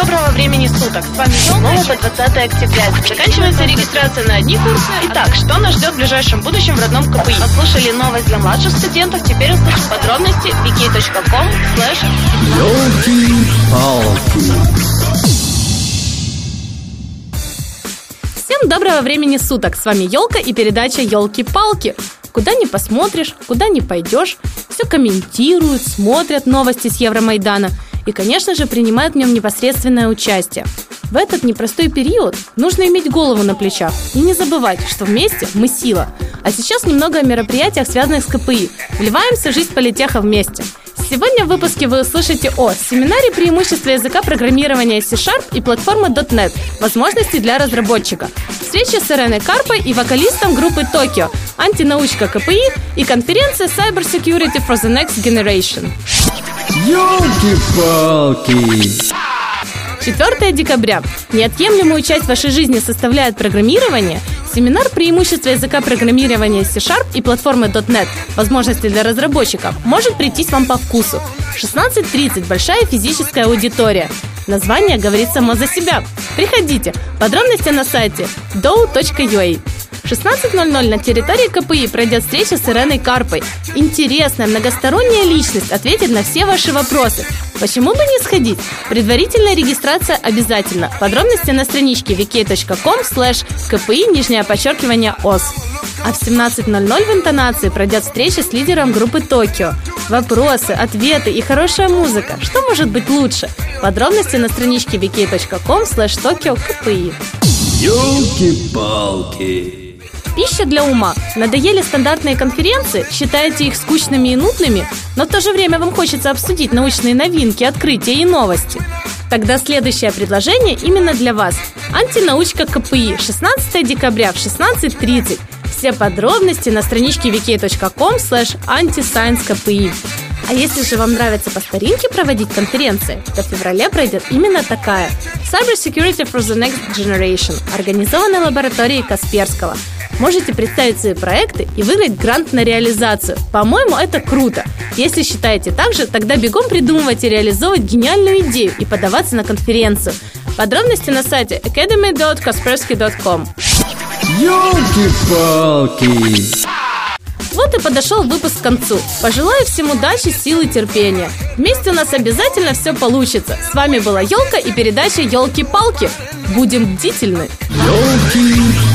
доброго времени суток. С вами снова по 20 октября. Заканчивается регистрация на одни курсы. Итак, что нас ждет в ближайшем будущем в родном КПИ? Послушали новость для младших студентов. Теперь услышим подробности wiki.com slash Всем доброго времени суток! С вами Елка и передача Елки-палки. Куда не посмотришь, куда не пойдешь, все комментируют, смотрят новости с Евромайдана и, конечно же, принимают в нем непосредственное участие. В этот непростой период нужно иметь голову на плечах и не забывать, что вместе мы сила. А сейчас немного о мероприятиях, связанных с КПИ. Вливаемся в жизнь политеха вместе. Сегодня в выпуске вы услышите о семинаре преимущества языка программирования C-Sharp и платформы .NET, возможности для разработчика, встреча с Иреной Карпой и вокалистом группы Tokyo, антинаучка КПИ и конференция Cyber Security for the Next Generation. Ёлки-палки! 4 декабря. Неотъемлемую часть вашей жизни составляет программирование. Семинар преимущества языка программирования C-Sharp и платформы .NET возможности для разработчиков может прийтись вам по вкусу. 16.30 большая физическая аудитория. Название говорит само за себя. Приходите. Подробности на сайте do.ua. 16.00 на территории КПИ пройдет встреча с Иреной Карпой. Интересная, многосторонняя личность ответит на все ваши вопросы. Почему бы не сходить? Предварительная регистрация обязательно. Подробности на страничке vk.com slash kpi, нижнее подчеркивание ОС. А в 17.00 в интонации пройдет встреча с лидером группы Токио. Вопросы, ответы и хорошая музыка. Что может быть лучше? Подробности на страничке vk.com slash tokyo kpi. Ёлки-палки! Пища для ума. Надоели стандартные конференции? Считаете их скучными и нудными? Но в то же время вам хочется обсудить научные новинки, открытия и новости. Тогда следующее предложение именно для вас. Антинаучка КПИ. 16 декабря в 16.30. Все подробности на страничке vk.com slash antiscience.kpi. А если же вам нравится по старинке проводить конференции, то в феврале пройдет именно такая Cyber Security for the Next Generation, организованная лабораторией Касперского. Можете представить свои проекты и выиграть грант на реализацию. По-моему, это круто. Если считаете так же, тогда бегом придумывать и реализовывать гениальную идею и подаваться на конференцию. Подробности на сайте academy.kaspersky.com. Ёлки-палки! Вот и подошел выпуск к концу. Пожелаю всем удачи, силы, терпения. Вместе у нас обязательно все получится. С вами была Елка и передача Елки-палки. Будем бдительны. Ёлки-палки!